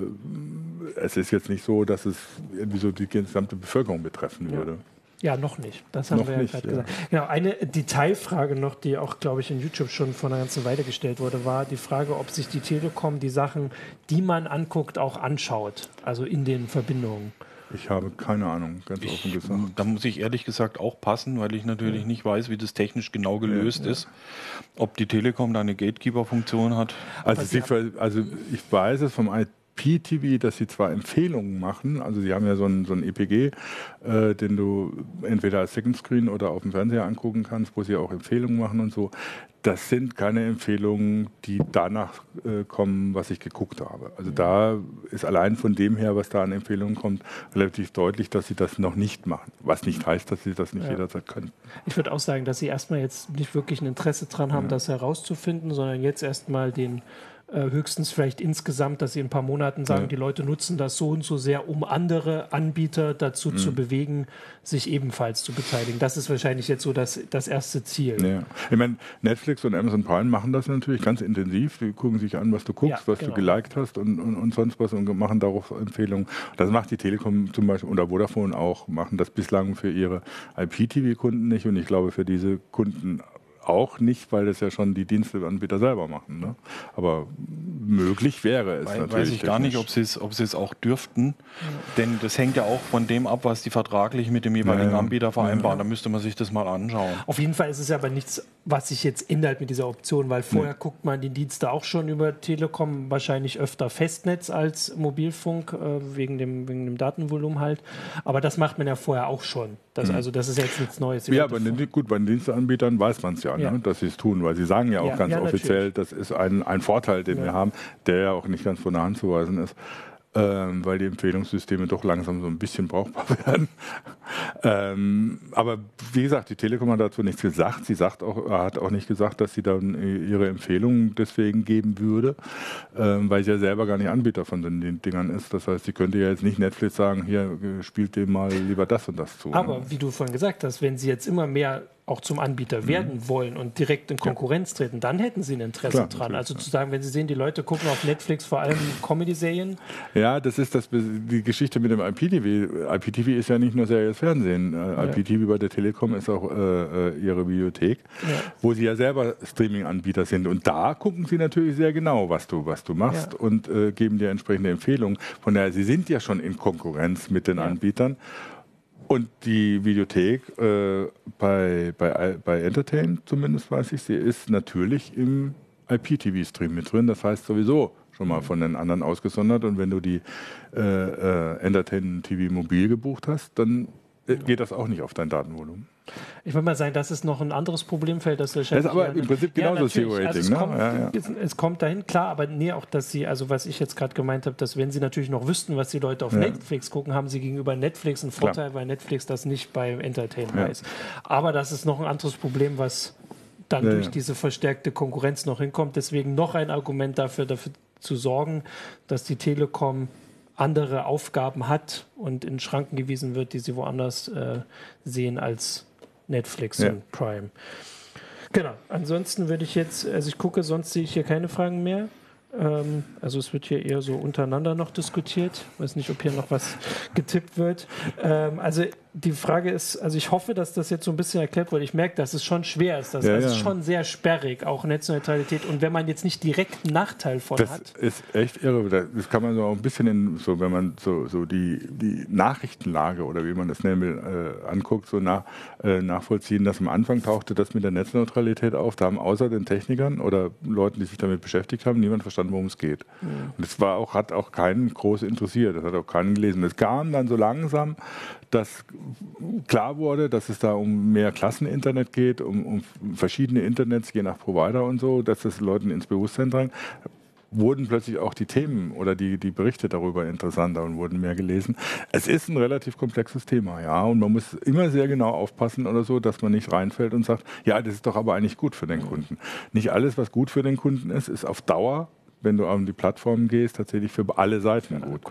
es ist jetzt nicht so, dass es irgendwie so die gesamte Bevölkerung betreffen würde. Ja, noch nicht. Das haben noch wir ja gerade ja. gesagt. Genau, eine Detailfrage noch, die auch, glaube ich, in YouTube schon vor einer ganzen Weile gestellt wurde, war die Frage, ob sich die Telekom die Sachen, die man anguckt, auch anschaut. Also in den Verbindungen. Ich habe keine Ahnung, ganz ich, offen gesagt. Da muss ich ehrlich gesagt auch passen, weil ich natürlich ja. nicht weiß, wie das technisch genau gelöst ja, ist. Ob die Telekom da eine Gatekeeper-Funktion hat. Also, sie, also ich weiß es vom IPTV, dass sie zwar Empfehlungen machen, also sie haben ja so ein, so ein EPG, äh, den du entweder als Second Screen oder auf dem Fernseher angucken kannst, wo sie auch Empfehlungen machen und so. Das sind keine Empfehlungen, die danach äh, kommen, was ich geguckt habe. Also da ist allein von dem her, was da an Empfehlungen kommt, relativ deutlich, dass sie das noch nicht machen. Was nicht heißt, dass sie das nicht ja. jederzeit können. Ich würde auch sagen, dass sie erstmal jetzt nicht wirklich ein Interesse daran haben, ja. das herauszufinden, sondern jetzt erstmal den höchstens vielleicht insgesamt, dass sie in ein paar Monaten sagen, ja. die Leute nutzen das so und so sehr, um andere Anbieter dazu mhm. zu bewegen, sich ebenfalls zu beteiligen. Das ist wahrscheinlich jetzt so das, das erste Ziel. Ja. Ich meine, Netflix und Amazon Prime machen das natürlich ganz intensiv. Die gucken sich an, was du guckst, ja, was genau. du geliked hast und, und, und, sonst was und machen darauf Empfehlungen. Das macht die Telekom zum Beispiel oder Vodafone auch, machen das bislang für ihre IPTV-Kunden nicht und ich glaube für diese Kunden auch nicht, weil das ja schon die Diensteanbieter selber machen. Ne? Aber möglich wäre es weil, natürlich. Weiß ich gar nicht, ob sie es, ob sie es auch dürften, denn das hängt ja auch von dem ab, was die vertraglich mit dem jeweiligen ja, Anbieter vereinbaren. Ja. Da müsste man sich das mal anschauen. Auf jeden Fall ist es aber nichts, was sich jetzt ändert mit dieser Option, weil vorher nee. guckt man die Dienste auch schon über Telekom wahrscheinlich öfter Festnetz als Mobilfunk äh, wegen, dem, wegen dem Datenvolumen halt. Aber das macht man ja vorher auch schon. Das, mhm. Also das ist jetzt nichts Neues. Ja, aber gut, bei den Diensteanbietern weiß man es ja ja. Ne, dass sie es tun, weil sie sagen ja auch ja, ganz ja, offiziell, das ist ein, ein Vorteil, den wir haben, der ja auch nicht ganz von der Hand zu weisen ist ähm, weil die Empfehlungssysteme doch langsam so ein bisschen brauchbar werden. ähm, aber wie gesagt, die Telekom hat dazu nichts gesagt. Sie sagt auch, hat auch nicht gesagt, dass sie dann ihre Empfehlungen deswegen geben würde, ähm, weil sie ja selber gar nicht Anbieter von den Dingern ist. Das heißt, sie könnte ja jetzt nicht Netflix sagen, hier spielt dem mal lieber das und das zu. Aber ne? wie du vorhin gesagt hast, wenn sie jetzt immer mehr auch zum Anbieter mhm. werden wollen und direkt in Konkurrenz ja. treten, dann hätten sie ein Interesse Klar, dran. Also zu sagen, wenn sie sehen, die Leute gucken auf Netflix vor allem Comedy-Serien. Ja, das ist das, die Geschichte mit dem IPTV. IPTV ist ja nicht nur serielles Fernsehen. Äh, ja. IPTV bei der Telekom ist auch äh, äh, ihre Bibliothek, ja. wo sie ja selber Streaming-Anbieter sind. Und da gucken sie natürlich sehr genau, was du, was du machst und äh, geben dir entsprechende Empfehlungen. Von daher, sie sind ja schon in Konkurrenz mit den Anbietern. Und die Videothek äh, bei, bei, bei Entertain, zumindest weiß ich, sie ist natürlich im IPTV-Stream mit drin. Das heißt sowieso schon mal von den anderen ausgesondert. Und wenn du die äh, äh, Entertain TV mobil gebucht hast, dann äh, geht das auch nicht auf dein Datenvolumen. Ich würde mal sagen, das ist noch ein anderes Problemfeld. Das, das ist aber im Prinzip genauso ja, SEO-Rating. Also es, ne? kommt, ja, ja. es, kommt dahin, klar, aber nee, auch, dass sie, also was ich jetzt gerade gemeint habe, dass wenn sie natürlich noch wüssten, was die Leute auf Netflix gucken, haben sie gegenüber Netflix einen Vorteil, klar. weil Netflix das nicht bei Entertain weiß. Aber das ist noch ein anderes Problem, was dann durch diese verstärkte Konkurrenz noch hinkommt. Deswegen noch ein Argument dafür, dafür zu sorgen, dass die Telekom andere Aufgaben hat und in Schranken gewiesen wird, die sie woanders äh, sehen als Netflix ja. und Prime. Genau. Ansonsten würde ich jetzt, also ich gucke, sonst sehe ich hier keine Fragen mehr. Ähm, also es wird hier eher so untereinander noch diskutiert. Ich weiß nicht, ob hier noch was getippt wird. Ähm, also die Frage ist, also ich hoffe, dass das jetzt so ein bisschen erklärt wurde. Ich merke, dass es schon schwer ist. Das ja, also ja. ist schon sehr sperrig, auch Netzneutralität. Und wenn man jetzt nicht direkt einen Nachteil von das hat. Das ist echt irre. Das kann man so auch ein bisschen in, so, wenn man so, so die, die Nachrichtenlage oder wie man das nennen will, äh, anguckt, so nach, äh, nachvollziehen, dass am Anfang tauchte das mit der Netzneutralität auf. Da haben außer den Technikern oder Leuten, die sich damit beschäftigt haben, niemand verstanden, worum es geht. Mhm. Und es war auch, hat auch keinen groß interessiert. Das hat auch keinen gelesen. Es kam dann so langsam, dass klar wurde, dass es da um mehr Klasseninternet geht, um, um verschiedene Internets je nach Provider und so, dass das Leuten ins Bewusstsein drang, wurden plötzlich auch die Themen oder die, die Berichte darüber interessanter und wurden mehr gelesen. Es ist ein relativ komplexes Thema, ja, und man muss immer sehr genau aufpassen oder so, dass man nicht reinfällt und sagt, ja, das ist doch aber eigentlich gut für den Kunden. Nicht alles, was gut für den Kunden ist, ist auf Dauer, wenn du auf die Plattform gehst, tatsächlich für alle Seiten gut.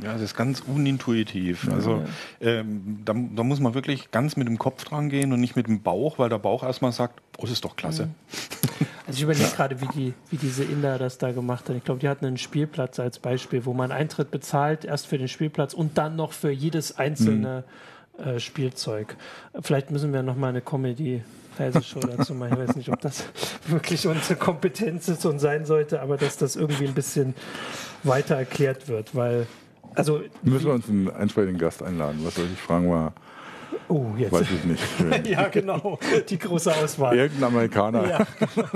Ja, das ist ganz unintuitiv. Also ähm, da, da, muss man wirklich ganz mit dem Kopf dran gehen und nicht mit dem Bauch, weil der Bauch erstmal sagt, oh, das ist doch klasse. Mhm. Also ich überlege gerade, wie, die, wie diese Inder das da gemacht haben. Ich glaube, die hatten einen Spielplatz als Beispiel, wo man Eintritt bezahlt, erst für den Spielplatz und dann noch für jedes einzelne mhm. äh, Spielzeug. Vielleicht müssen wir nochmal eine Comedy Show dazu machen. Ich weiß nicht, ob das wirklich unsere Kompetenz ist und sein sollte, aber dass das irgendwie ein bisschen weiter erklärt wird, weil also müssen wir uns einen entsprechenden Gast einladen. Was soll ich fragen war? Oh, jetzt. Weiß ich nicht. ja, genau. Die große Auswahl. Irgendein Amerikaner. Ja, genau.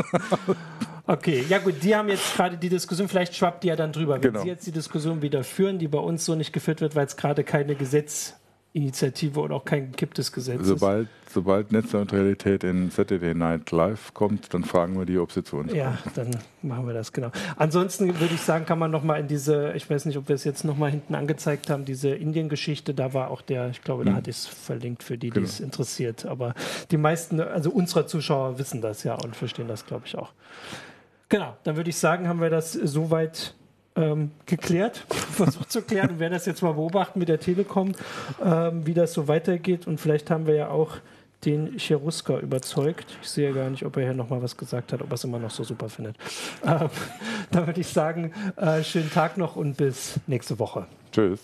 Okay, ja gut, die haben jetzt gerade die Diskussion, vielleicht schwappt die ja dann drüber. Wenn genau. Sie jetzt die Diskussion wieder führen, die bei uns so nicht geführt wird, weil es gerade keine Gesetz Initiative und auch kein gekipptes Gesetz sobald, ist. Sobald Netzneutralität in Saturday Night Live kommt, dann fragen wir die, ob sie zu uns Ja, kommt. dann machen wir das, genau. Ansonsten würde ich sagen, kann man nochmal in diese, ich weiß nicht, ob wir es jetzt nochmal hinten angezeigt haben, diese Indien-Geschichte, da war auch der, ich glaube, da hm. hatte ich es verlinkt für die, die genau. es interessiert. Aber die meisten, also unserer Zuschauer wissen das ja und verstehen das, glaube ich, auch. Genau, dann würde ich sagen, haben wir das soweit ähm, geklärt, versucht zu klären und werden das jetzt mal beobachten mit der Telekom, ähm, wie das so weitergeht. Und vielleicht haben wir ja auch den Cheruska überzeugt. Ich sehe gar nicht, ob er hier nochmal was gesagt hat, ob er es immer noch so super findet. Ähm, dann würde ich sagen, äh, schönen Tag noch und bis nächste Woche. Tschüss.